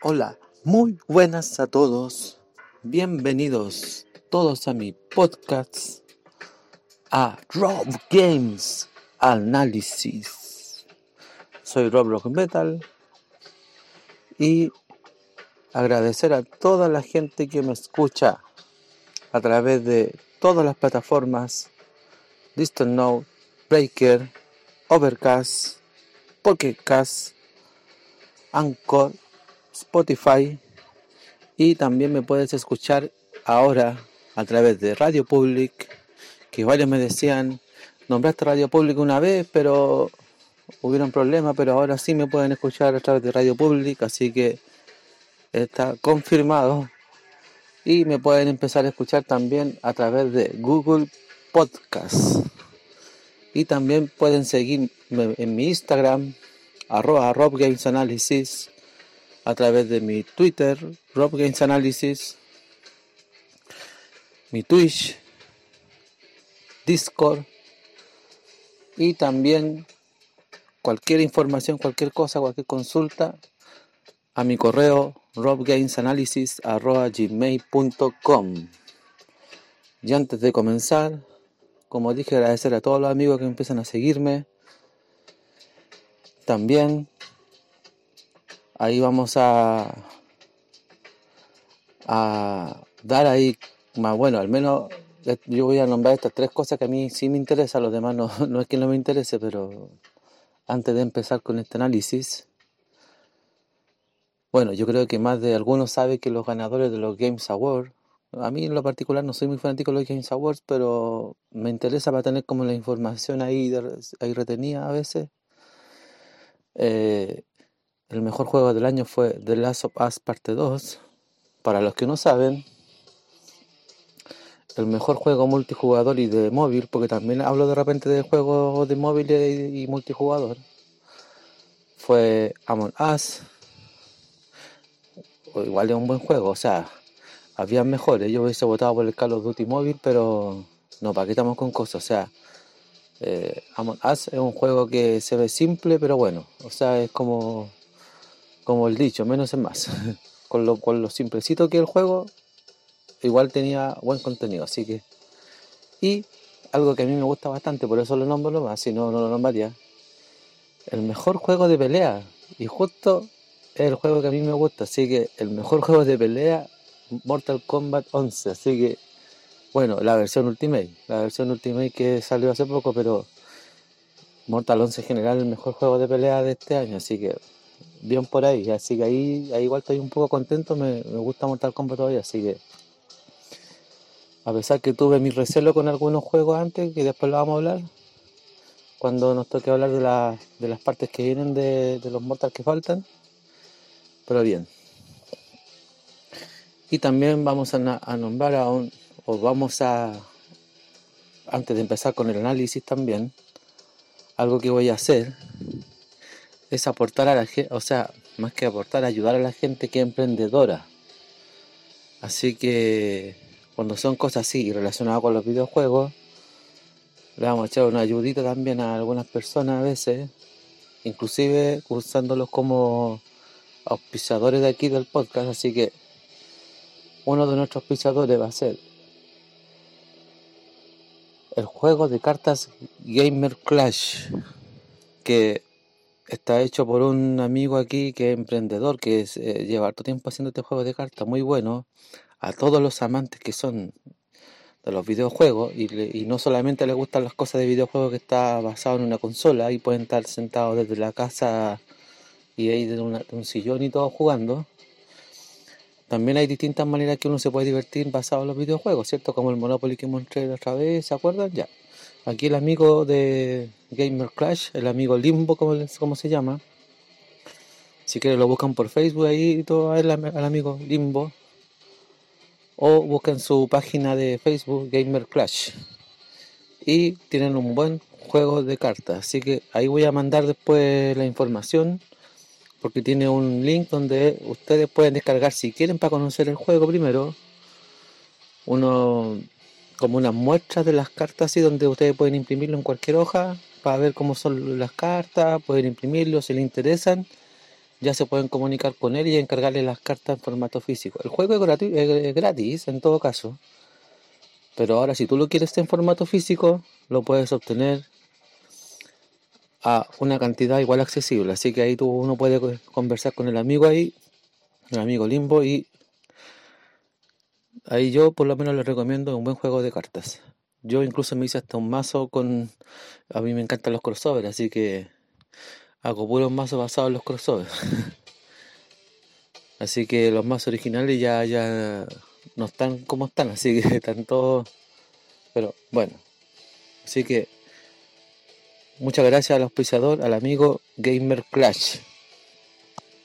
Hola, muy buenas a todos. Bienvenidos todos a mi podcast a Rob Games Analysis. Soy Rob Rock Metal y agradecer a toda la gente que me escucha a través de todas las plataformas Distant Note, Breaker, Overcast, Pocket Cast, Anchor Spotify y también me puedes escuchar ahora a través de Radio Public, que varios me decían, nombraste Radio Public una vez, pero hubieron problemas, pero ahora sí me pueden escuchar a través de Radio Public, así que está confirmado. Y me pueden empezar a escuchar también a través de Google Podcast. Y también pueden seguirme en mi Instagram, arroba Rob Games Analysis a través de mi Twitter, Rob Games Analysis, mi Twitch, Discord y también cualquier información, cualquier cosa, cualquier consulta a mi correo robgamesanalysis.gmail.com Y antes de comenzar, como dije, agradecer a todos los amigos que empiezan a seguirme. También ahí vamos a, a dar ahí más bueno, al menos yo voy a nombrar estas tres cosas que a mí sí me interesan, los demás no, no es que no me interese, pero antes de empezar con este análisis, bueno, yo creo que más de algunos saben que los ganadores de los Games Awards, a mí en lo particular no soy muy fanático de los Games Awards, pero me interesa para tener como la información ahí, ahí retenida a veces. Eh, el mejor juego del año fue The Last of Us Parte 2. Para los que no saben, el mejor juego multijugador y de móvil, porque también hablo de repente de juegos de móvil y, multijugador, fue Among Us. Igual es un buen juego, o sea, había mejores. Yo hubiese votado por el Call of Duty móvil, pero no, ¿para qué estamos con cosas? O sea, eh, Among Us es un juego que se ve simple, pero bueno, o sea, es como como el dicho, menos es más. con, lo, con lo simplecito que el juego, igual tenía buen contenido, así que... Y algo que a mí me gusta bastante, por eso lo nombro más, si no, no lo nombraría. El mejor juego de pelea. Y justo es el juego que a mí me gusta, así que el mejor juego de pelea, Mortal Kombat 11. Así que, bueno, la versión Ultimate, la versión Ultimate que salió hace poco, pero Mortal 11 en general el mejor juego de pelea de este año, así que bien por ahí. Así que ahí, ahí igual estoy un poco contento, me, gusta Mortal Kombat todavía, así que a pesar que tuve mi recelo con algunos juegos antes, que después lo vamos a hablar, cuando nos toque hablar de, de las partes que vienen de, los Mortal que faltan, pero bien. Y también vamos a, a nombrar a un, o vamos a, antes de empezar con el análisis también, algo que voy a hacer es aportar a la gente, o sea, más que aportar, ayudar a la gente que es emprendedora. Así que cuando son cosas así relacionadas con los videojuegos, le vamos a echar una ayudita también a algunas personas a veces, inclusive usándolos como auspiciadores de aquí del podcast. Así que uno de nuestros auspiciadores va a ser el juego de cartas Gamer Clash, que está hecho por un amigo aquí que es emprendedor, que eh, lleva harto tiempo haciendo este juego de cartas muy bueno. A todos los amantes que son de los videojuegos y, y no solamente les gustan las cosas de videojuegos que está basado en una consola y pueden estar sentados desde la casa y ahí de, un sillón y todo jugando. También hay distintas maneras que uno se puede divertir basado en los videojuegos, ¿cierto? Como el Monopoly que mostré otra vez, ¿se acuerdan? Ya. Aquí el amigo de Gamer Clash, el amigo Limbo, como, se llama. Si quieren lo buscan por Facebook ahí y todo, al, amigo Limbo. O buscan su página de Facebook Gamer Clash. Y tienen un buen juego de cartas. Así que ahí voy a mandar después la información. Porque tiene un link donde ustedes pueden descargar si quieren para conocer el juego primero. Uno como unas muestras de las cartas así donde ustedes pueden imprimirlo en cualquier hoja para ver cómo son las cartas, pueden imprimirlo si les interesan ya se pueden comunicar con él y encargarle las cartas en formato físico. El juego es, es gratis en todo caso, pero ahora si tú lo quieres en formato físico, lo puedes obtener a una cantidad igual accesible. Así que ahí tú uno puede conversar con el amigo ahí, el amigo Limbo, y ahí yo por lo menos le recomiendo un buen juego de cartas. Yo incluso me hice hasta un mazo con... A mí me encantan los crossovers, así que hago puros mazos basados en los crossovers. así que los mazos originales ya, ya no están como están, así que están todos... Pero bueno, así que muchas gracias al auspiciador, al amigo Gamer Clash.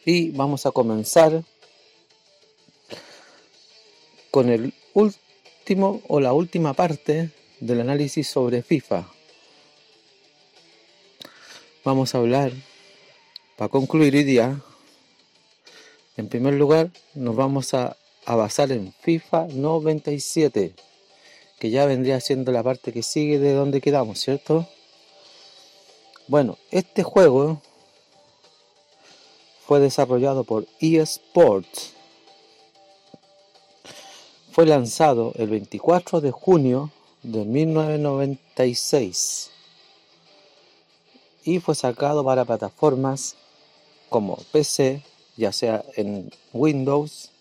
Y vamos a comenzar con el último o la última parte del análisis sobre FIFA. Vamos a hablar, para concluir hoy día, en primer lugar nos vamos a, a basar en FIFA 97, que ya vendría siendo la parte que sigue de donde quedamos, ¿cierto? Bueno, este juego fue desarrollado por eSports. Fue lanzado el 24 de junio de 1996 y fue sacado para plataformas como PC, ya sea en Windows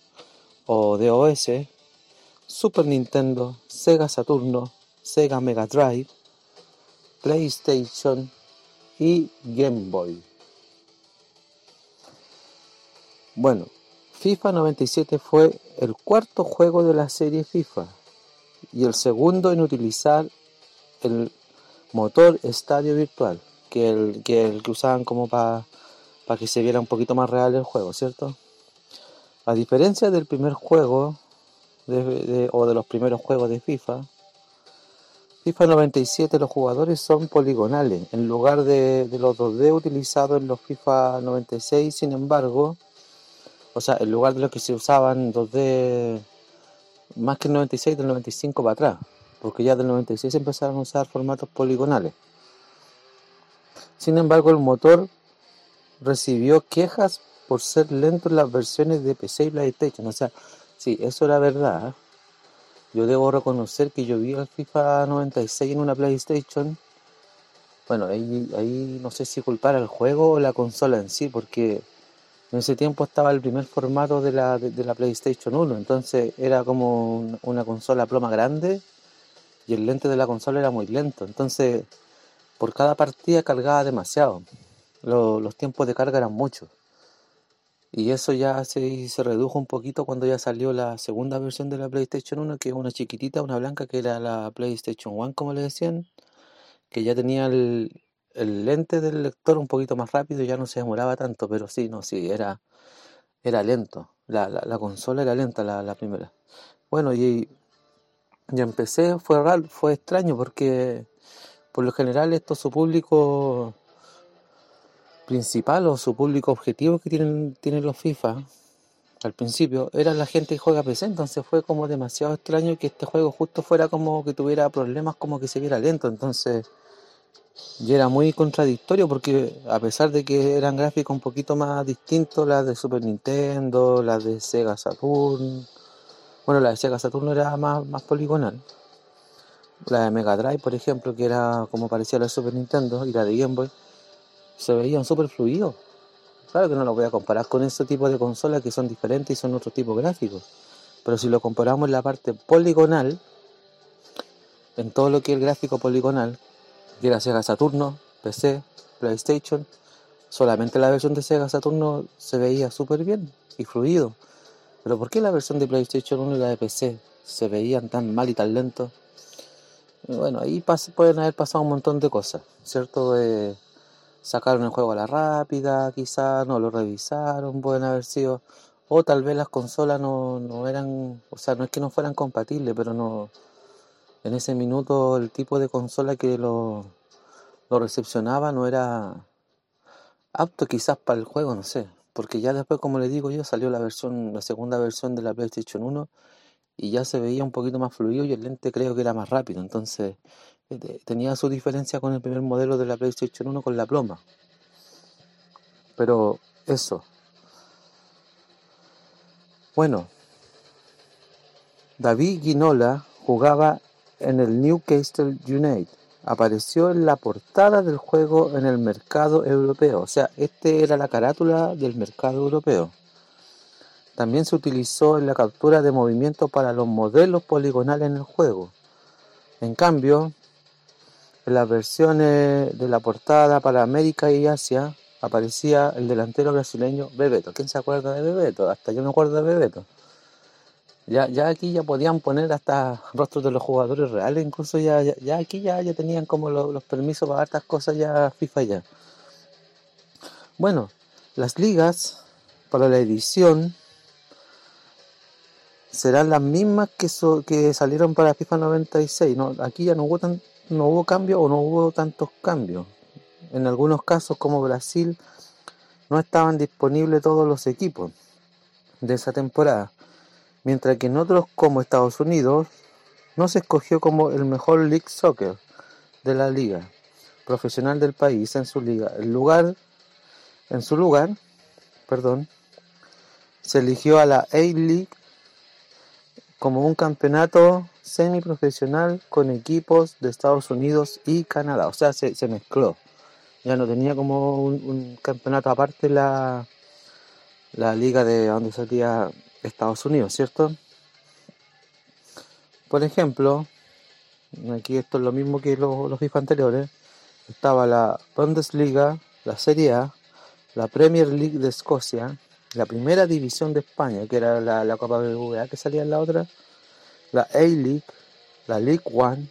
o DOS, Super Nintendo, Sega Saturno, Sega Mega Drive, PlayStation y Game Boy. Bueno, FIFA 97 fue el cuarto juego de la serie FIFA y el segundo en utilizar el motor estadio virtual, que el que, el que usaban como para que se viera un poquito más real el juego, ¿cierto? A diferencia del primer juego o de los primeros juegos de FIFA, FIFA 97 los jugadores son poligonales en lugar de, de los 2D utilizados en los FIFA 96, sin embargo, o sea, en lugar de los que se usaban 2D más que el 96, del 95 para atrás, porque ya del 96 empezaron a usar formatos poligonales. Sin embargo, el motor recibió quejas por ser lento en las versiones de PC y PlayStation. O sea, sí, eso era verdad. ¿eh? Yo debo reconocer que yo vi el FIFA 96 en una PlayStation. Bueno, ahí, ahí no sé si culpar al juego o la consola en sí, porque en ese tiempo estaba el primer formato de la, de, la PlayStation 1, entonces era como una consola ploma grande y el lente de la consola era muy lento. Entonces, por cada partida cargaba demasiado. los tiempos de carga eran muchos. Y eso ya se, se redujo un poquito cuando ya salió la segunda versión de la PlayStation 1, que es una chiquitita, una blanca, que era la PlayStation 1, como le decían, que ya tenía el, el lente del lector un poquito más rápido, ya no se demoraba tanto, pero sí, no, sí, era, era lento. La, la, consola era lenta, la, la primera. Bueno, y, ya empecé, fue raro, fue extraño porque por lo general esto su público principal o su público objetivo que tienen, tienen los FIFA al principio era la gente que juega PC, entonces fue como demasiado extraño que este juego justo fuera como que tuviera problemas, como que se viera lento, entonces y era muy contradictorio porque a pesar de que eran gráficos un poquito más distintos, las de Super Nintendo, las de Sega Saturn, bueno, la de Sega Saturn era más, poligonal. La de Mega Drive, por ejemplo, que era como parecía la de Super Nintendo y la de Game Boy, se veían súper fluidos. Claro que no lo voy a comparar con ese tipo de consolas que son diferentes y son otro tipo gráficos. Pero si lo comparamos en la parte poligonal, en todo lo que es el gráfico poligonal, era Sega Saturno, PC, PlayStation, solamente la versión de Sega Saturno se veía súper bien y fluido. Pero ¿por qué la versión de PlayStation 1 y la de PC se veían tan mal y tan lento? bueno, ahí pueden haber pasado un montón de cosas, ¿cierto? sacaron el juego a la rápida, quizás no lo revisaron, pueden haber sido, o tal vez las consolas no, no eran, o sea, no es que no fueran compatibles, pero no, en ese minuto el tipo de consola que lo, lo recepcionaba no era apto quizás para el juego, no sé. Porque ya después, como le digo yo, salió la versión, la segunda versión de la PlayStation 1 y ya se veía un poquito más fluido y el lente creo que era más rápido. Entonces eh, tenía su diferencia con el primer modelo de la PlayStation 1 con la ploma. Pero eso, Bueno, David Ginola jugaba en el Newcastle United. Apareció en la portada del juego en el mercado europeo. O sea, este era la carátula del mercado europeo. También se utilizó en la captura de movimiento para los modelos poligonales en el juego. En cambio, en las versiones de la portada para América y Asia aparecía el delantero brasileño Bebeto. ¿Quién se acuerda de Bebeto? Hasta yo me acuerdo de Bebeto. Ya, aquí ya podían poner hasta rostros de los jugadores reales, incluso ya, aquí ya, ya tenían como los, permisos para estas cosas ya FIFA ya. Bueno, las ligas para la edición serán las mismas que, que salieron para FIFA 96. ¿no? Aquí ya no hubo, tan, no hubo cambio o no hubo tantos cambios. En algunos casos, como Brasil, no estaban disponibles todos los equipos de esa temporada. Mientras que en otros, como Estados Unidos, no se escogió como el mejor League Soccer de la liga profesional del país en su liga. El lugar, en su lugar, perdón, se eligió a la A-League como un campeonato semiprofesional con equipos de Estados Unidos y Canadá. O sea, se, mezcló. Ya no tenía como un, campeonato aparte la, la liga de donde salía Estados Unidos, ¿cierto? Por ejemplo, aquí esto es lo mismo que los, los anteriores. Estaba la Bundesliga, la Serie A, la Premier League de Escocia, la primera división de España, que era la, la Copa BBVA que salía en la otra, la A-League, la League One,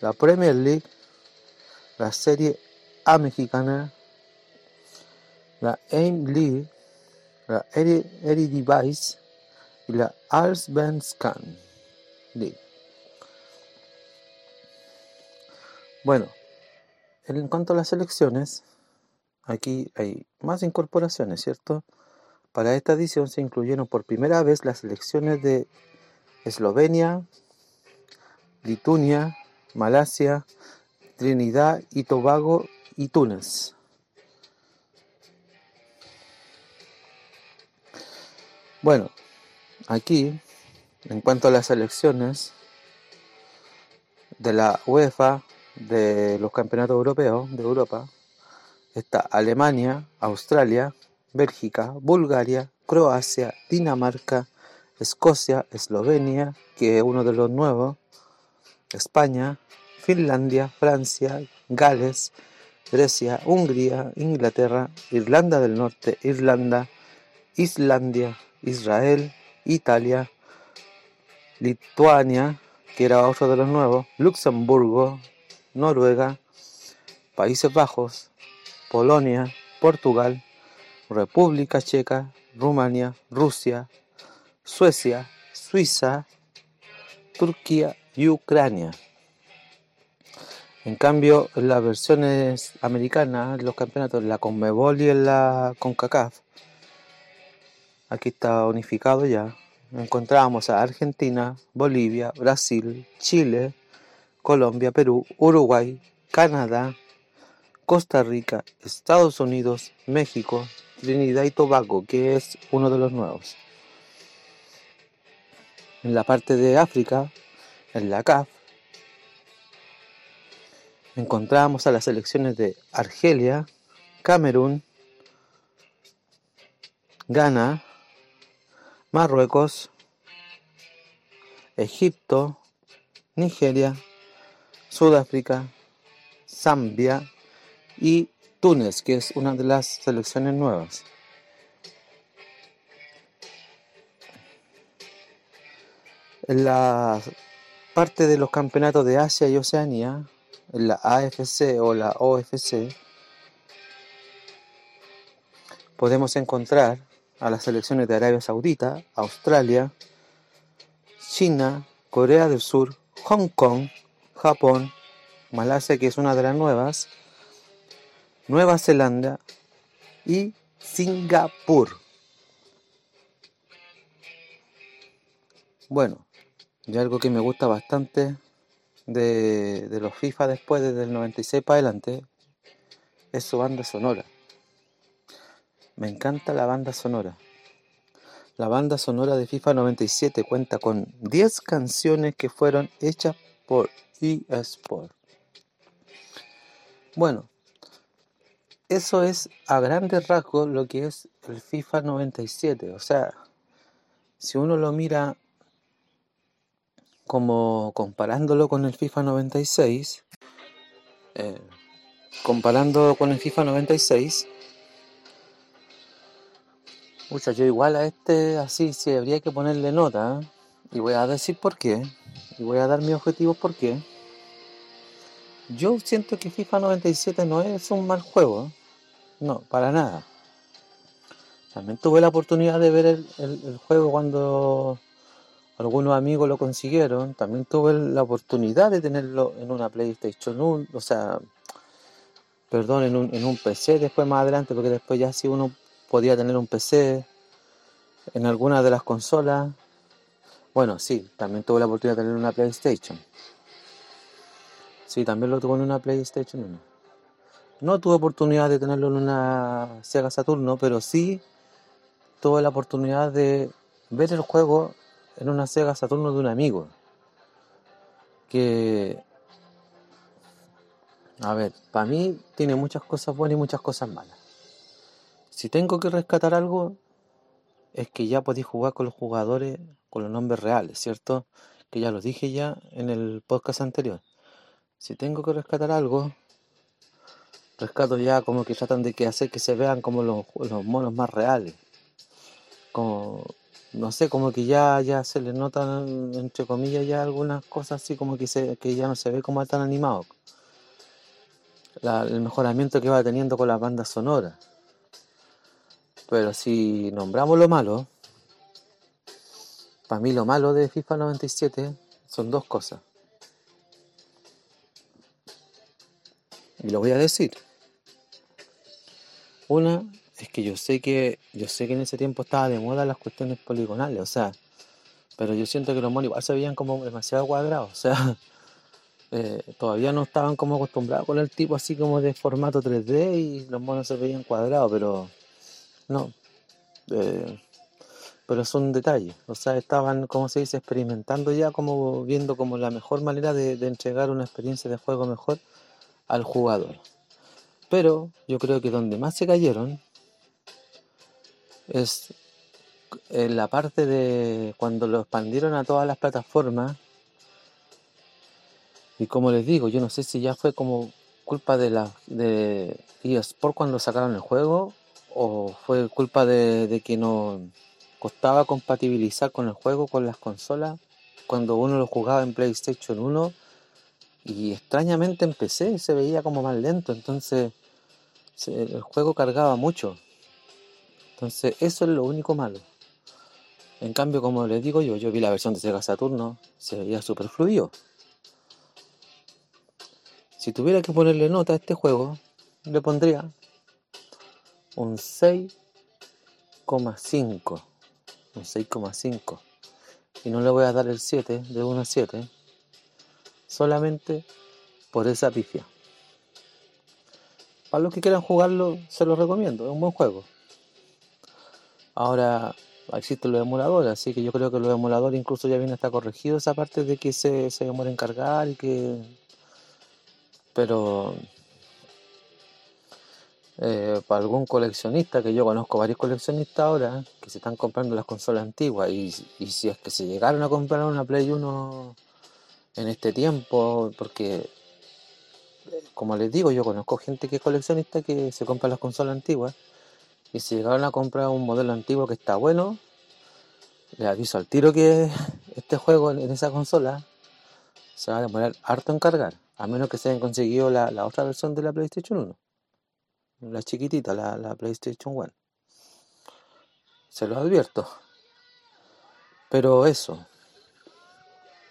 la Premier League, la Serie A mexicana, la AIM League, la Device y la Allsvenskan League. Bueno, en cuanto a las elecciones, Aquí hay más incorporaciones, ¿cierto? Para esta edición se incluyeron por primera vez las elecciones de Eslovenia, Lituania, Malasia, Trinidad y Tobago y Túnez. Bueno, aquí, en cuanto a las elecciones de la UEFA, de los campeonatos europeos de Europa, está Alemania, Australia, Bélgica, Bulgaria, Croacia, Dinamarca, Escocia, Eslovenia, que es uno de los nuevos, España, Finlandia, Francia, Gales, Grecia, Hungría, Inglaterra, Irlanda del Norte, Irlanda, Islandia, Israel, Italia, Lituania, que era otro de los nuevos, Luxemburgo, Noruega, Países Bajos, Polonia, Portugal, República Checa, Rumania, Rusia, Suecia, Suiza, Turquía y Ucrania. En cambio, las versiones americanas, los campeonatos, la Conmebol y la CONCACAF, aquí está unificado ya, encontramos a Argentina, Bolivia, Brasil, Chile, Colombia, Perú, Uruguay, Canadá, Costa Rica, Estados Unidos, México, Trinidad y Tobago, que es uno de los nuevos. En la parte de África, en la CAF, encontramos a las selecciones de Argelia, Camerún, Ghana, Marruecos, Egipto, Nigeria, Sudáfrica, Zambia, y Túnez, que es una de las selecciones nuevas. En la parte de los campeonatos de Asia y Oceanía, en la AFC o la OFC, podemos encontrar a las selecciones de Arabia Saudita, Australia, China, Corea del Sur, Hong Kong, Japón, Malasia, que es una de las nuevas, Nueva Zelanda y Singapur. Bueno, y algo que me gusta bastante de, los FIFA después, desde el 96 para adelante, es su banda sonora. Me encanta la banda sonora. la banda sonora de FIFA 97 cuenta con 10 canciones que fueron hechas por eSport. Bueno, eso es a grandes rasgos lo que es el FIFA 97. O sea, si uno lo mira como comparándolo con el FIFA 96, eh, comparando con el FIFA 96, Pucha, yo igual a este así sí habría que ponerle nota. ¿eh? Y voy a decir por qué. Y voy a dar mis objetivos por qué. Yo siento que FIFA 97 no es un mal juego. ¿eh? No, para nada. También tuve la oportunidad de ver el, juego cuando algunos amigos lo consiguieron. También tuve la oportunidad de tenerlo en una PlayStation 1, o sea, perdón, en un, en un PC después más adelante, porque después ya si uno podía tener un PC en alguna de las consolas. Bueno, sí, también tuve la oportunidad de tener una PlayStation. Sí, también lo tuve en una PlayStation 1. No tuve oportunidad de tenerlo en una Sega Saturno, pero sí tuve la oportunidad de ver el juego en una Sega Saturno de un amigo. Que, a ver, para mí tiene muchas cosas buenas y muchas cosas malas. Si tengo que rescatar algo, es que ya podéis jugar con los jugadores con los nombres reales, ¿cierto? Que ya lo dije ya en el podcast anterior. Si tengo que rescatar algo, rescato ya como que tratan de que hacer que se vean como los, monos más reales. Como, no sé, como que ya, ya se les notan, entre comillas, ya algunas cosas así como que, se, que ya no se ve como tan animado. el mejoramiento que va teniendo con la banda sonora pero si nombramos lo malo, para mí lo malo de FIFA 97 son dos cosas. Y lo voy a decir. Una es que yo sé que yo sé que en ese tiempo estaba de moda las cuestiones poligonales, o sea, pero yo siento que los monos igual se veían como demasiado cuadrados, o sea, eh, todavía no estaban como acostumbrados con el tipo así como de formato 3D y los monos se veían cuadrados, pero no. Eh, pero es un detalle. O sea, estaban, como se dice, experimentando ya, como viendo como la mejor manera de, entregar una experiencia de juego mejor al jugador. Pero yo creo que donde más se cayeron es en la parte de cuando lo expandieron a todas las plataformas. Y como les digo, yo no sé si ya fue como culpa de la de eSport cuando sacaron el juego o fue culpa de, que no costaba compatibilizar con el juego, con las consolas, cuando uno lo jugaba en PlayStation 1 y extrañamente en PC se veía como más lento, entonces el juego cargaba mucho. Entonces eso es lo único malo. En cambio, como les digo yo, yo vi la versión de Sega Saturno, se veía super fluido. Si tuviera que ponerle nota a este juego, le pondría un 6,5. Un 6,5. Y no le voy a dar el 7 de 1 a 7. Solamente por esa pifia. Para los que quieran jugarlo, se lo recomiendo. Es un buen juego. Ahora existen los emuladores, así que yo creo que los emuladores incluso ya viene está corregido esa parte de que se, se demora en cargar y que. Pero eh, para algún coleccionista, que yo conozco varios coleccionistas ahora, que se están comprando las consolas antiguas, y, si es que se llegaron a comprar una Play 1 en este tiempo, porque, como les digo, yo conozco gente que es coleccionista que se compra las consolas antiguas, y si llegaron a comprar un modelo antiguo que está bueno, les aviso al tiro que este juego en esa consola se va a demorar harto en cargar, a menos que se hayan conseguido la otra versión de la PlayStation 1 la chiquitita, la, PlayStation 1. Se lo advierto. Pero eso,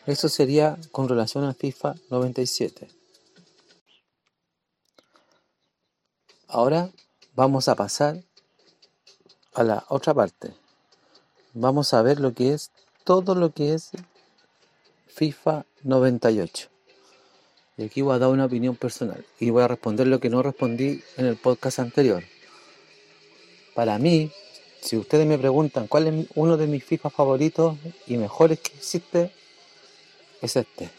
eso sería con relación a FIFA 97. Ahora vamos a pasar a la otra parte. Vamos a ver lo que es todo lo que es FIFA 98. Y aquí voy a dar una opinión personal y voy a responder lo que no respondí en el podcast anterior. Para mí, si ustedes me preguntan cuál es uno de mis FIFA favoritos y mejores que existe, es este.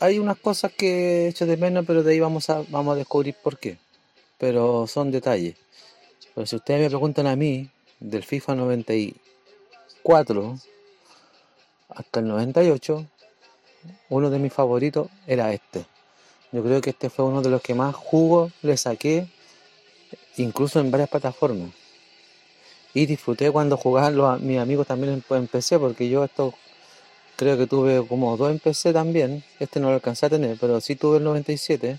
Hay unas cosas que he hecho de menos, pero de ahí vamos a, vamos a descubrir por qué. Pero son detalles. Pero si ustedes me preguntan a mí, del FIFA 94 hasta el 98, uno de mis favoritos era este. Yo creo que este fue uno de los que más jugo le saqué, incluso en varias plataformas. Y disfruté cuando jugaban mis amigos también en, PC, porque yo esto creo que tuve como dos en PC también. Este no lo alcancé a tener, pero sí tuve el 97.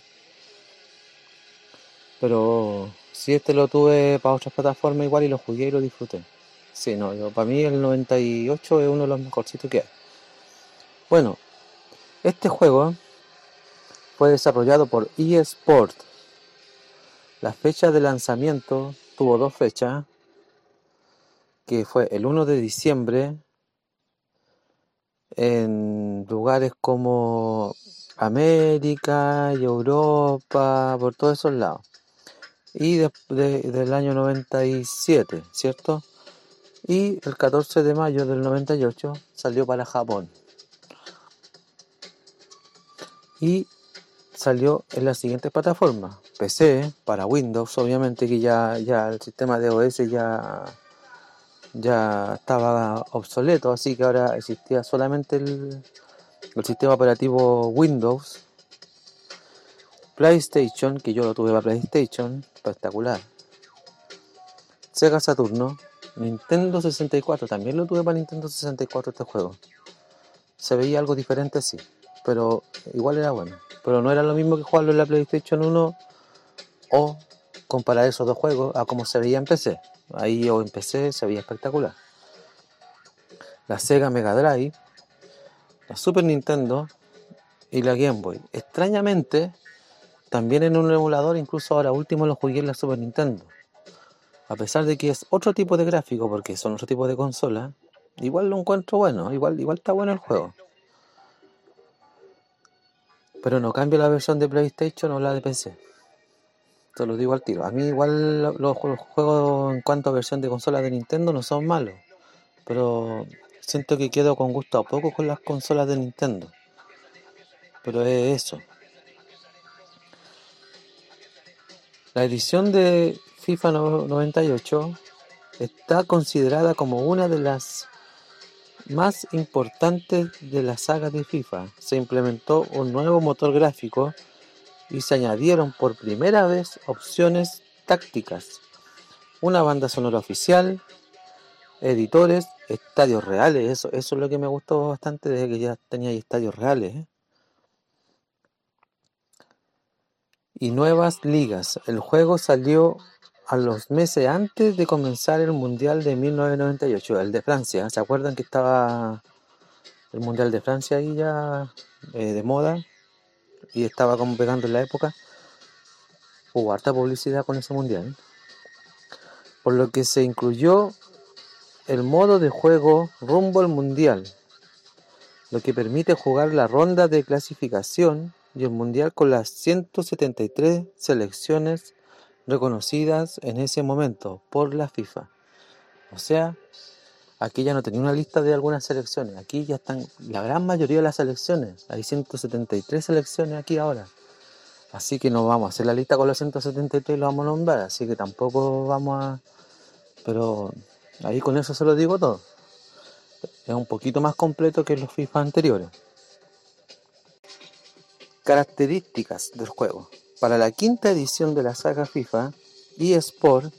Pero sí este lo tuve para otras plataformas igual y lo jugué y lo disfruté. Sí, no, para mí el 98 es uno de los mejorcitos que hay. Bueno, este juego fue desarrollado por eSport. La fecha de lanzamiento tuvo dos fechas, que fue el 1 de diciembre en lugares como América y Europa, por todos esos lados. Y del año 97, ¿cierto? Y el 14 de mayo del 98 salió para Japón. Y salió en las siguientes plataformas. PC, para Windows, obviamente que ya, ya el sistema de OS ya ya estaba obsoleto, así que ahora existía solamente el, sistema operativo Windows, PlayStation, que yo lo tuve para PlayStation, espectacular. Sega Saturno, Nintendo 64, también lo tuve para Nintendo 64 este juego. Se veía algo diferente, sí, pero igual era bueno. Pero no era lo mismo que jugarlo en la PlayStation 1 o comparar esos dos juegos a como se veía en PC. Ahí yo empecé, se veía espectacular. La Sega Mega Drive, la Super Nintendo y la Game Boy. Extrañamente, también en un emulador, incluso ahora último lo jugué en la Super Nintendo. A pesar de que es otro tipo de gráfico, porque son otro tipo de consola, igual lo encuentro bueno, igual, igual está bueno el juego. Pero no cambia la versión de PlayStation o la de PC. Te lo digo al tiro. A mí igual los, juegos en cuanto a versión de consola de Nintendo no son malos. Pero siento que quedo con gusto a poco con las consolas de Nintendo. Pero es eso. La edición de FIFA 98 está considerada como una de las más importantes de la saga de FIFA. Se implementó un nuevo motor gráfico y se añadieron por primera vez opciones tácticas, una banda sonora oficial, editores, estadios reales, eso, es lo que me gustó bastante desde que ya tenía estadios reales. ¿eh? Y nuevas ligas. El juego salió a los meses antes de comenzar el Mundial de 1998, el de Francia. ¿Se acuerdan que estaba el Mundial de Francia ahí ya eh, de moda? y estaba como pegando en la época, hubo harta publicidad con ese mundial. Por lo que se incluyó el modo de juego rumbo al mundial, lo que permite jugar la ronda de clasificación y el mundial con las 173 selecciones reconocidas en ese momento por la FIFA. O sea, Aquí ya no tenía una lista de algunas selecciones. Aquí ya están la gran mayoría de las selecciones. Hay 173 selecciones aquí ahora. Así que no vamos a hacer la lista con los 173 y lo vamos a nombrar. Así que tampoco vamos a... Pero ahí con eso se lo digo todo. Es un poquito más completo que los FIFA anteriores. Características del juego. Para la quinta edición de la saga FIFA, eSport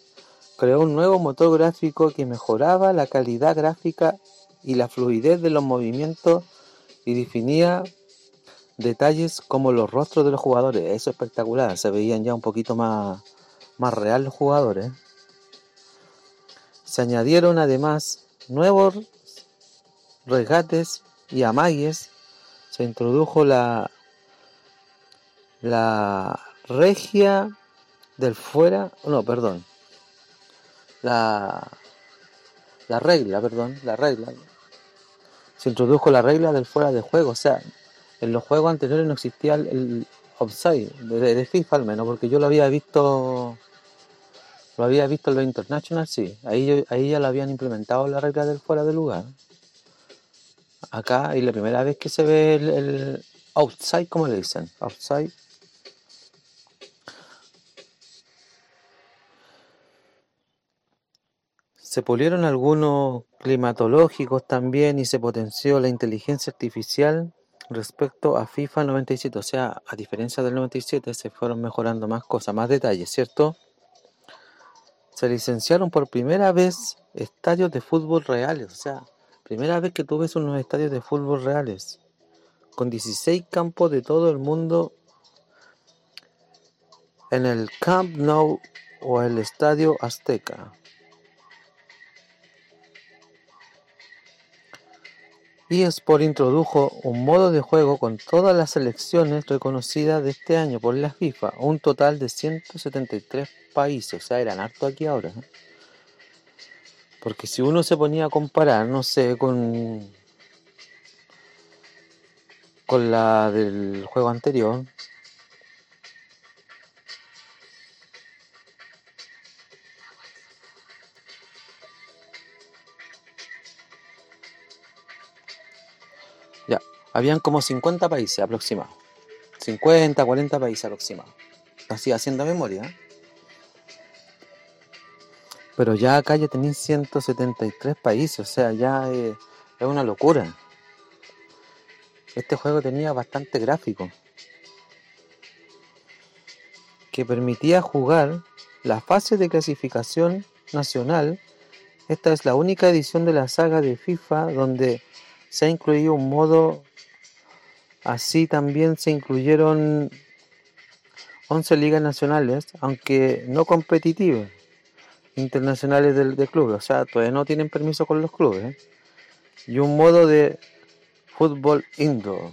creó un nuevo motor gráfico que mejoraba la calidad gráfica y la fluidez de los movimientos y definía detalles como los rostros de los jugadores. Eso es espectacular, se veían ya un poquito más, más real los jugadores. Se añadieron además nuevos regates y amagues. Se introdujo la, la regia del fuera, no, perdón, la, la regla, perdón, la regla. Se introdujo la regla del fuera de juego, o sea, en los juegos anteriores no existía el, offside, de, FIFA al menos, porque yo lo había visto Lo había visto en los International, sí. Ahí, ahí ya lo habían implementado la regla del fuera de lugar. Acá, y la primera vez que se ve el, el outside, ¿cómo le dicen? Outside. Se pulieron algunos climatológicos también y se potenció la inteligencia artificial respecto a FIFA 97. O sea, a diferencia del 97, se fueron mejorando más cosas, más detalles, ¿cierto? Se licenciaron por primera vez estadios de fútbol reales. O sea, primera vez que tú ves unos estadios de fútbol reales. Con 16 campos de todo el mundo en el Camp Nou o el Estadio Azteca. eSport introdujo un modo de juego con todas las selecciones reconocidas de este año por la FIFA, un total de 173 países, o sea, eran harto aquí ahora. ¿eh? Porque si uno se ponía a comparar, no sé, con con la del juego anterior, Habían como 50 países aproximados. 50, 40 países aproximados. Así haciendo memoria. Pero ya acá ya tenéis 173 países, o sea, ya es, es una locura. Este juego tenía bastante gráfico. Que permitía jugar la fase de clasificación nacional. Esta es la única edición de la saga de FIFA donde se ha incluido un modo Así también se incluyeron 11 ligas nacionales, aunque no competitivas, internacionales del, club. O sea, todavía no tienen permiso con los clubes. ¿eh? Y un modo de fútbol indoor.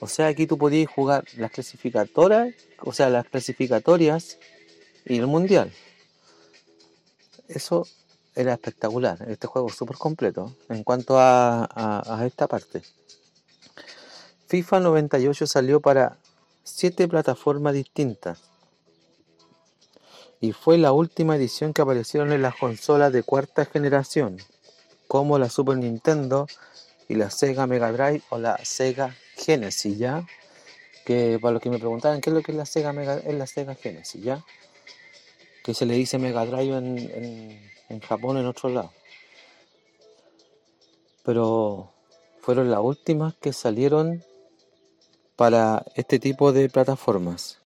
O sea, aquí tú podías jugar las clasificatorias, o sea, las clasificatorias y el mundial. Eso era espectacular. Este juego súper completo en cuanto a esta parte. FIFA 98 salió para siete plataformas distintas y fue la última edición que aparecieron en las consolas de cuarta generación, como la Super Nintendo y la Sega Mega Drive o la Sega Genesis, ¿ya? Que para los que me preguntaban qué es lo que es la Sega Mega, es la Sega Genesis, ¿ya? Que se le dice Mega Drive en, en, en Japón, en otro lado. Pero fueron las últimas que salieron para este tipo de plataformas.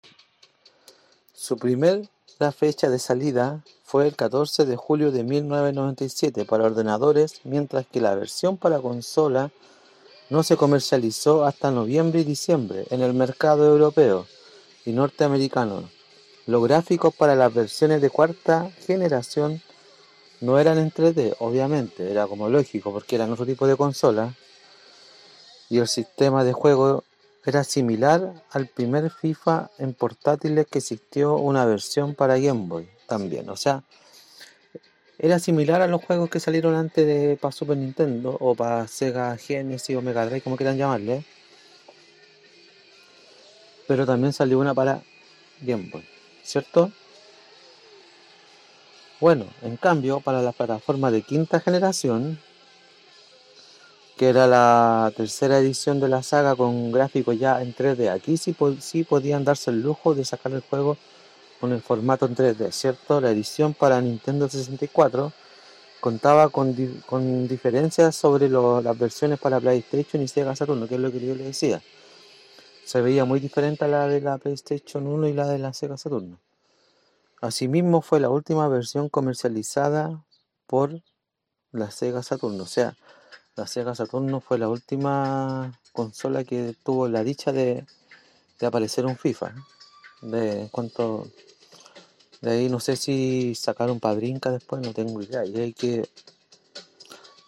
Su primera fecha de salida fue el 14 de julio de 1997 para ordenadores, mientras que la versión para consola no se comercializó hasta noviembre y diciembre en el mercado europeo y norteamericano. Los gráficos para las versiones de cuarta generación no eran en 3D, obviamente, era como lógico porque eran otro tipo de consola. Y el sistema de juego era similar al primer FIFA en portátiles que existió una versión para Game Boy también. O sea, era similar a los juegos que salieron antes de para Super Nintendo o para Sega Genesis o Mega Drive, como quieran llamarle. Pero también salió una para Game Boy, ¿cierto? Bueno, en cambio, para la plataforma de quinta generación, que era la tercera edición de la saga con gráficos ya en 3D. Aquí sí, sí podían darse el lujo de sacar el juego con el formato en 3D, ¿cierto? La edición para Nintendo 64 contaba con, con diferencias sobre las versiones para PlayStation y Sega Saturn, que es lo que yo le decía. Se veía muy diferente a la de la PlayStation 1 y la de la Sega Saturn. Asimismo fue la última versión comercializada por la Sega Saturn, o sea, la Sega Saturno fue la última consola que tuvo la dicha de, aparecer un FIFA. De cuanto de ahí no sé si sacaron padrinca después, no tengo idea. Y hay que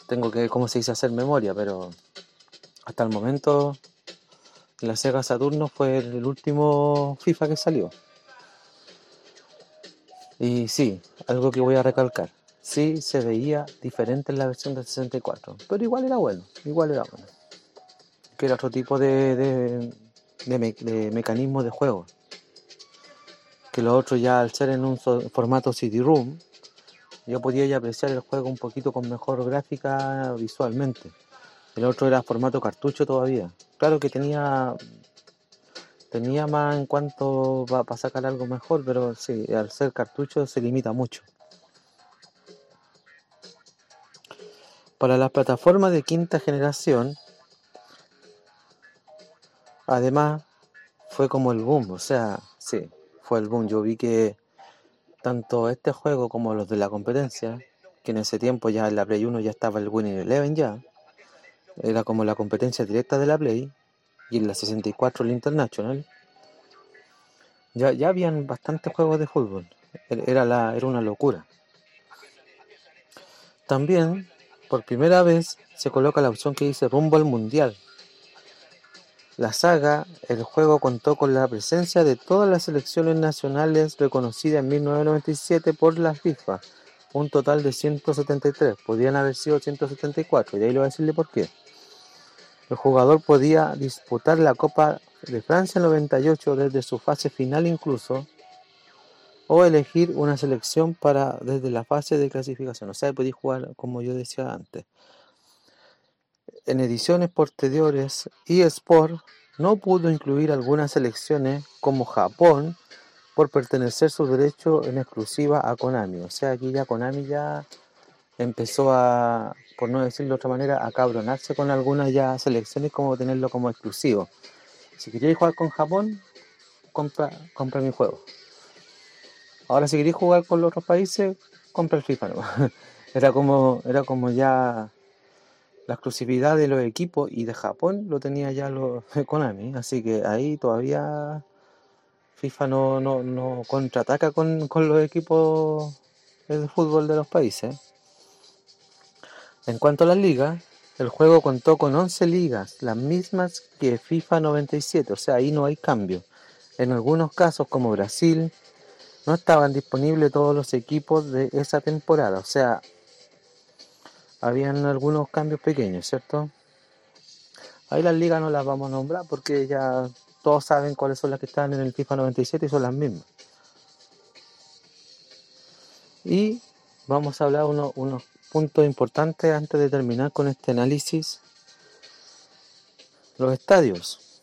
tengo que cómo se dice hacer memoria, pero hasta el momento la Sega Saturno fue el último FIFA que salió. Y sí, algo que voy a recalcar sí se veía diferente en la versión del 64, pero igual era bueno, igual era bueno. Que era otro tipo de, de, de, mecanismo de juego. que lo otro ya al ser en un formato CD-ROOM, yo podía ya apreciar el juego un poquito con mejor gráfica visualmente. El otro era formato cartucho todavía. Claro que tenía tenía más en cuanto va para sacar algo mejor, pero sí, al ser cartucho se limita mucho. Para las plataformas de quinta generación, además fue como el boom, o sea, sí, fue el boom. Yo vi que tanto este juego como los de la competencia, que en ese tiempo ya en la Play 1 ya estaba el Winning Eleven ya, era como la competencia directa de la Play, y en la 64 el International, ya, ya habían bastantes juegos de fútbol. E-, era, la, era una locura. También, por primera vez, se coloca la opción que dice rumbo al mundial. La saga, el juego contó con la presencia de todas las selecciones nacionales reconocidas en 1997 por la FIFA, un total de 173, podían haber sido 174, y ahí le voy a decirle por qué. El jugador podía disputar la Copa de Francia 98 desde su fase final incluso, o elegir una selección para desde la fase de clasificación. O sea, podía jugar como yo decía antes. En ediciones posteriores, eSport no pudo incluir algunas selecciones como Japón por pertenecer su derecho en exclusiva a Konami. O sea, aquí ya Konami ya empezó a, por no decirlo de otra manera, a cabronarse con algunas ya selecciones como tenerlo como exclusivo. Si queréis jugar con Japón, compra, compra mi juego. Ahora si queréis jugar con los otros países, compra el FIFA. era como, era como ya la exclusividad de los equipos y de Japón lo tenía ya los Konami. Así que ahí todavía FIFA no, no, no contraataca con, con los equipos de fútbol de los países. En cuanto a las ligas, el juego contó con 11 ligas, las mismas que FIFA 97, o sea, ahí no hay cambio. En algunos casos, como Brasil, no estaban disponibles todos los equipos de esa temporada, o sea, habían algunos cambios pequeños, ¿cierto? Ahí las ligas no las vamos a nombrar porque ya todos saben cuáles son las que están en el FIFA 97 y son las mismas. Y vamos a hablar unos, unos puntos importantes antes de terminar con este análisis. Los estadios.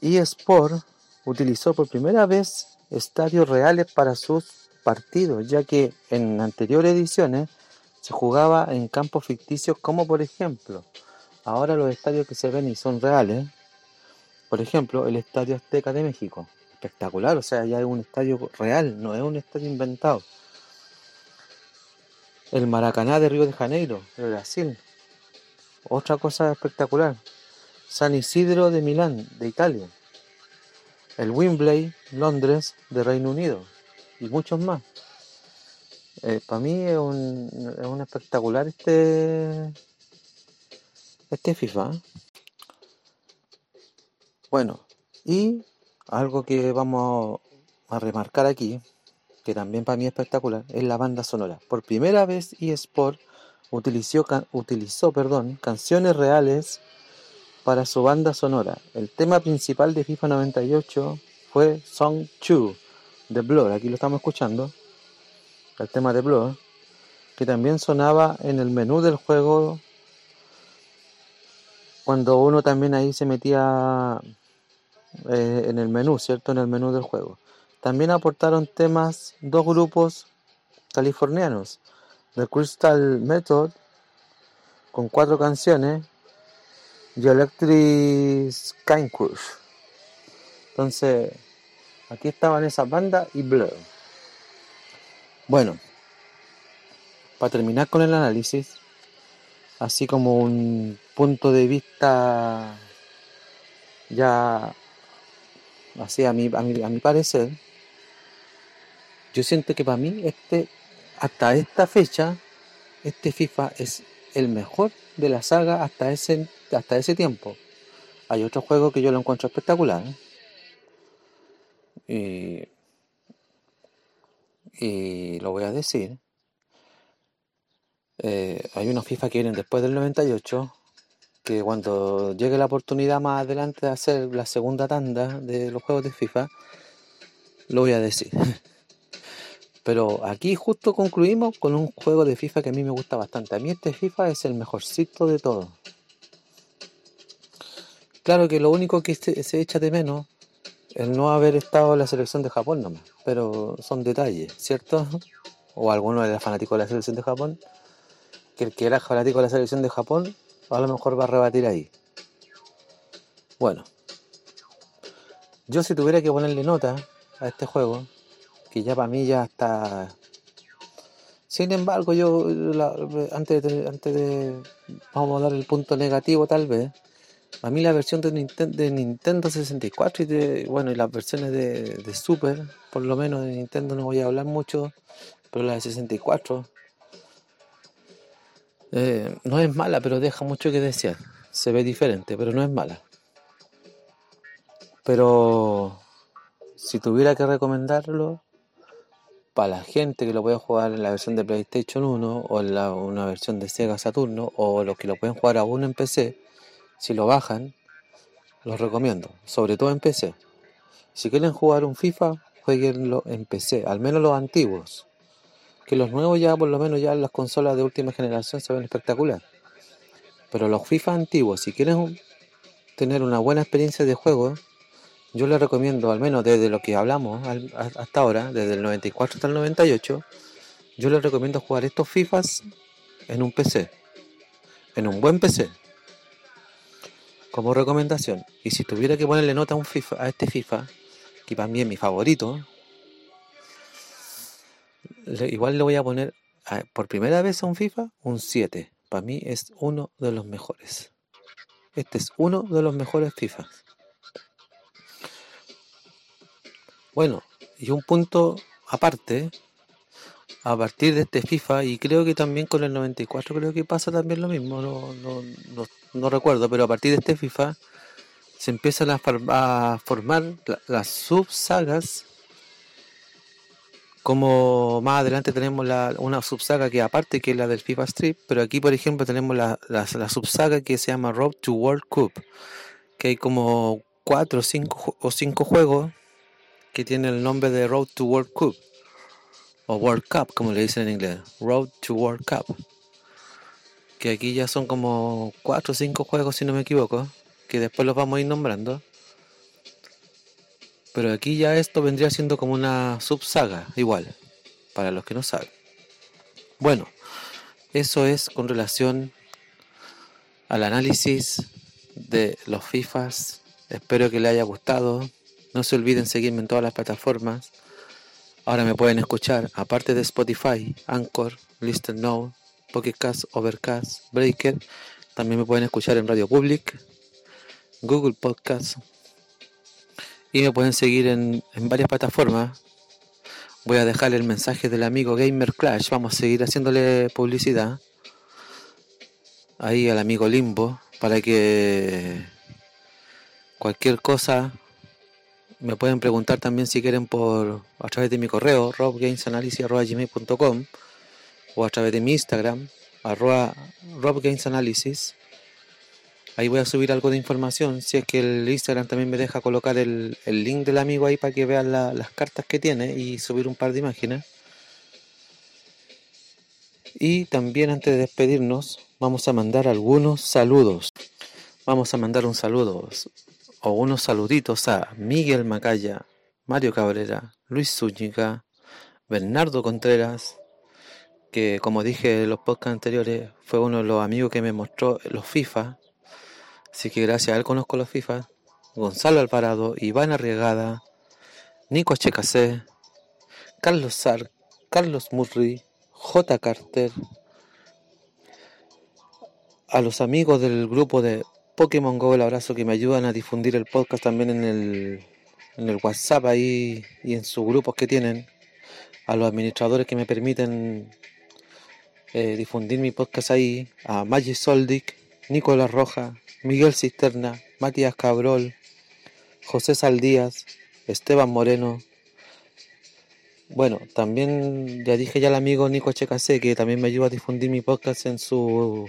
eSport utilizó por primera vez estadios reales para sus partidos, ya que en anteriores ediciones se jugaba en campos ficticios como por ejemplo, ahora los estadios que se ven y son reales, por ejemplo, el Estadio Azteca de México, espectacular, o sea, ya es un estadio real, no es un estadio inventado el Maracaná de Río de Janeiro, de Brasil. Otra cosa espectacular. San Isidro de Milán, de Italia. El Wembley, Londres, de Reino Unido. Y muchos más. Eh, Para mí es un, espectacular este, este FIFA. Bueno, y algo que vamos a remarcar aquí que también para mí es espectacular, es la banda sonora. Por primera vez eSport utilizó, utilizó perdón, canciones reales para su banda sonora. El tema principal de FIFA 98 fue Song 2 de Blur, aquí lo estamos escuchando, el tema de Blur, que también sonaba en el menú del juego cuando uno también ahí se metía eh, en el menú, ¿cierto? En el menú del juego. También aportaron temas dos grupos californianos, The Crystal Method, con cuatro canciones, y Electric Sky Crush. Entonces, aquí estaban esas bandas y Blur. Bueno, para terminar con el análisis, así como un punto de vista ya así a mi, a mi, a mi parecer, yo siento que para mí, este, hasta esta fecha, este FIFA es el mejor de la saga hasta ese, hasta ese tiempo. Hay otro juego que yo lo encuentro espectacular. Y, y lo voy a decir. Eh, hay unos FIFA que vienen después del 98 que cuando llegue la oportunidad más adelante de hacer la segunda tanda de los juegos de FIFA, lo voy a decir. Pero aquí justo concluimos con un juego de FIFA que a mí me gusta bastante. A mí este FIFA es el mejorcito de todo. Claro que lo único que se, echa de menos es no haber estado en la selección de Japón nomás. Pero son detalles, ¿cierto? O alguno era fanático de la selección de Japón. Que el que era fanático de la selección de Japón a lo mejor va a rebatir ahí. Bueno. Yo si tuviera que ponerle nota a este juego, que ya para mí ya está... Sin embargo, yo antes, de, antes de... Vamos a dar el punto negativo tal vez. A mí la versión de Nintendo, de Nintendo 64 y de, bueno, y las versiones de, Super, por lo menos de Nintendo no voy a hablar mucho, pero la de 64 eh, no es mala, pero deja mucho que desear. Se ve diferente, pero no es mala. Pero si tuviera que recomendarlo, para la gente que lo puede jugar en la versión de PlayStation 1 o en una versión de Sega Saturno o los que lo pueden jugar aún en PC, si lo bajan, los recomiendo, sobre todo en PC. Si quieren jugar un FIFA, jueguenlo en PC, al menos los antiguos. Que los nuevos ya, por lo menos ya las consolas de última generación se ven espectacular. Pero los FIFA antiguos, si quieren tener una buena experiencia de juego, yo les recomiendo, al menos desde lo que hablamos hasta ahora, desde el 94 hasta el 98, yo les recomiendo jugar estos FIFAs en un PC, en un buen PC, como recomendación. Y si tuviera que ponerle nota a, un FIFA, a este FIFA, que para mí es mi favorito, igual le voy a poner por primera vez a un FIFA un 7. Para mí es uno de los mejores. Este es uno de los mejores FIFAs. Bueno, y un punto aparte, a partir de este FIFA, y creo que también con el 94 creo que pasa también lo mismo, no, no, no, recuerdo, pero a partir de este FIFA se empiezan a, formar las subsagas como más adelante tenemos la, una subsaga que aparte que es la del FIFA Street, pero aquí por ejemplo tenemos la, la, la subsaga que se llama Road to World Cup, que hay como cuatro cinco, o cinco juegos que tiene el nombre de Road to World Cup o World Cup como le dicen en inglés, Road to World Cup. Que aquí ya son como 4 o 5 juegos si no me equivoco, que después los vamos a ir nombrando. Pero aquí ya esto vendría siendo como una subsaga, igual, para los que no saben. Bueno, eso es con relación al análisis de los FIFAs. Espero que les haya gustado. No se olviden seguirme en todas las plataformas. Ahora me pueden escuchar, aparte de Spotify, Anchor, Listen Now, Pocket Cast, Overcast, Breaker. También me pueden escuchar en Radio Public, Google Podcast. Y me pueden seguir en, en varias plataformas. Voy a dejar el mensaje del amigo Gamer Clash. Vamos a seguir haciéndole publicidad. Ahí al amigo Limbo. Para que cualquier cosa me pueden preguntar también si quieren por a través de mi correo robgamesanalysis.com o a través de mi Instagram arroba robgamesanalysis ahí voy a subir algo de información. Si es que el Instagram también me deja colocar el, link del amigo ahí para que vean las cartas que tiene y subir un par de imágenes. Y también antes de despedirnos vamos a mandar algunos saludos. Vamos a mandar un saludo o unos saluditos a Miguel Macaya, Mario Cabrera, Luis Zúñiga, Bernardo Contreras, que como dije en los podcasts anteriores, fue uno de los amigos que me mostró los FIFA. Así que gracias a él conozco los FIFA. Gonzalo Alvarado, Iván Arriagada, Nico Checasé, Carlos Sar, Carlos Murri, J. Carter, a los amigos del grupo de Pokémon Go, el abrazo que me ayudan a difundir el podcast también en el, en el WhatsApp ahí y en sus grupos que tienen, a los administradores que me permiten eh, difundir mi podcast ahí, a Maggi Soldic, Nicolás Roja, Miguel Cisterna, Matías Cabrol, José Saldías, Esteban Moreno. Bueno, también ya dije ya al amigo Nico Checase que también me ayuda a difundir mi podcast en su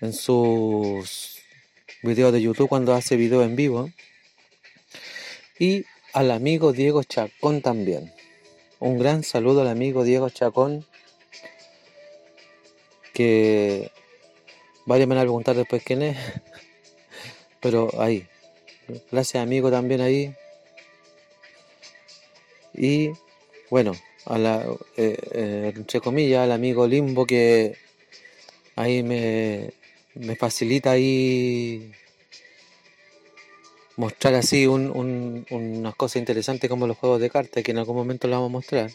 en sus videos de YouTube cuando hace video en vivo. Y al amigo Diego Chacón también. Un gran saludo al amigo Diego Chacón, que varios me van a preguntar después quién es, pero ahí. Gracias amigo también ahí. Y bueno, a la, eh, eh, entre comillas, al amigo Limbo que ahí me, me facilita ahí mostrar así un, unas cosas interesantes como los juegos de cartas que en algún momento lo vamos a mostrar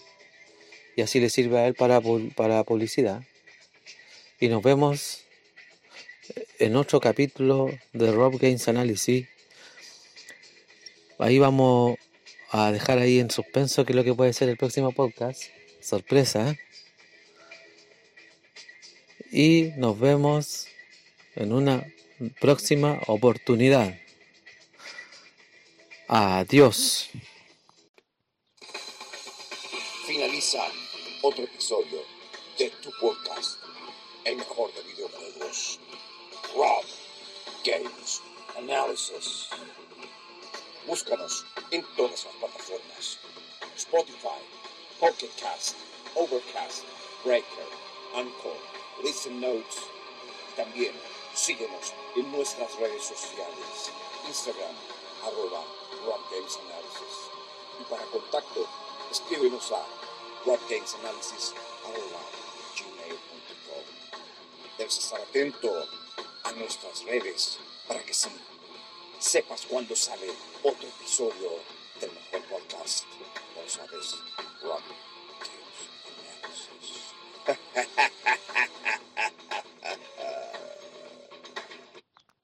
y así le sirve a él para, para publicidad y nos vemos en otro capítulo de Rob Games Analysis ahí vamos a dejar ahí en suspenso que es lo que puede ser el próximo podcast. Sorpresa. Y nos vemos en una próxima oportunidad. Adiós. Finaliza otro episodio de tu podcast, el mejor de videojuegos, Rob Games Analysis. Búscanos en todas las plataformas. Spotify, Pocket Cast, Overcast, Breaker, Anchor, Listen Notes. También síguenos en nuestras redes sociales. Instagram, arroba Rock Games Analysis. Y para contacto, escríbenos a gmail.com. Debes estar atento a nuestras redes para que sí sepas cuándo sale otro episodio del mejor podcast. No sabes, Rock.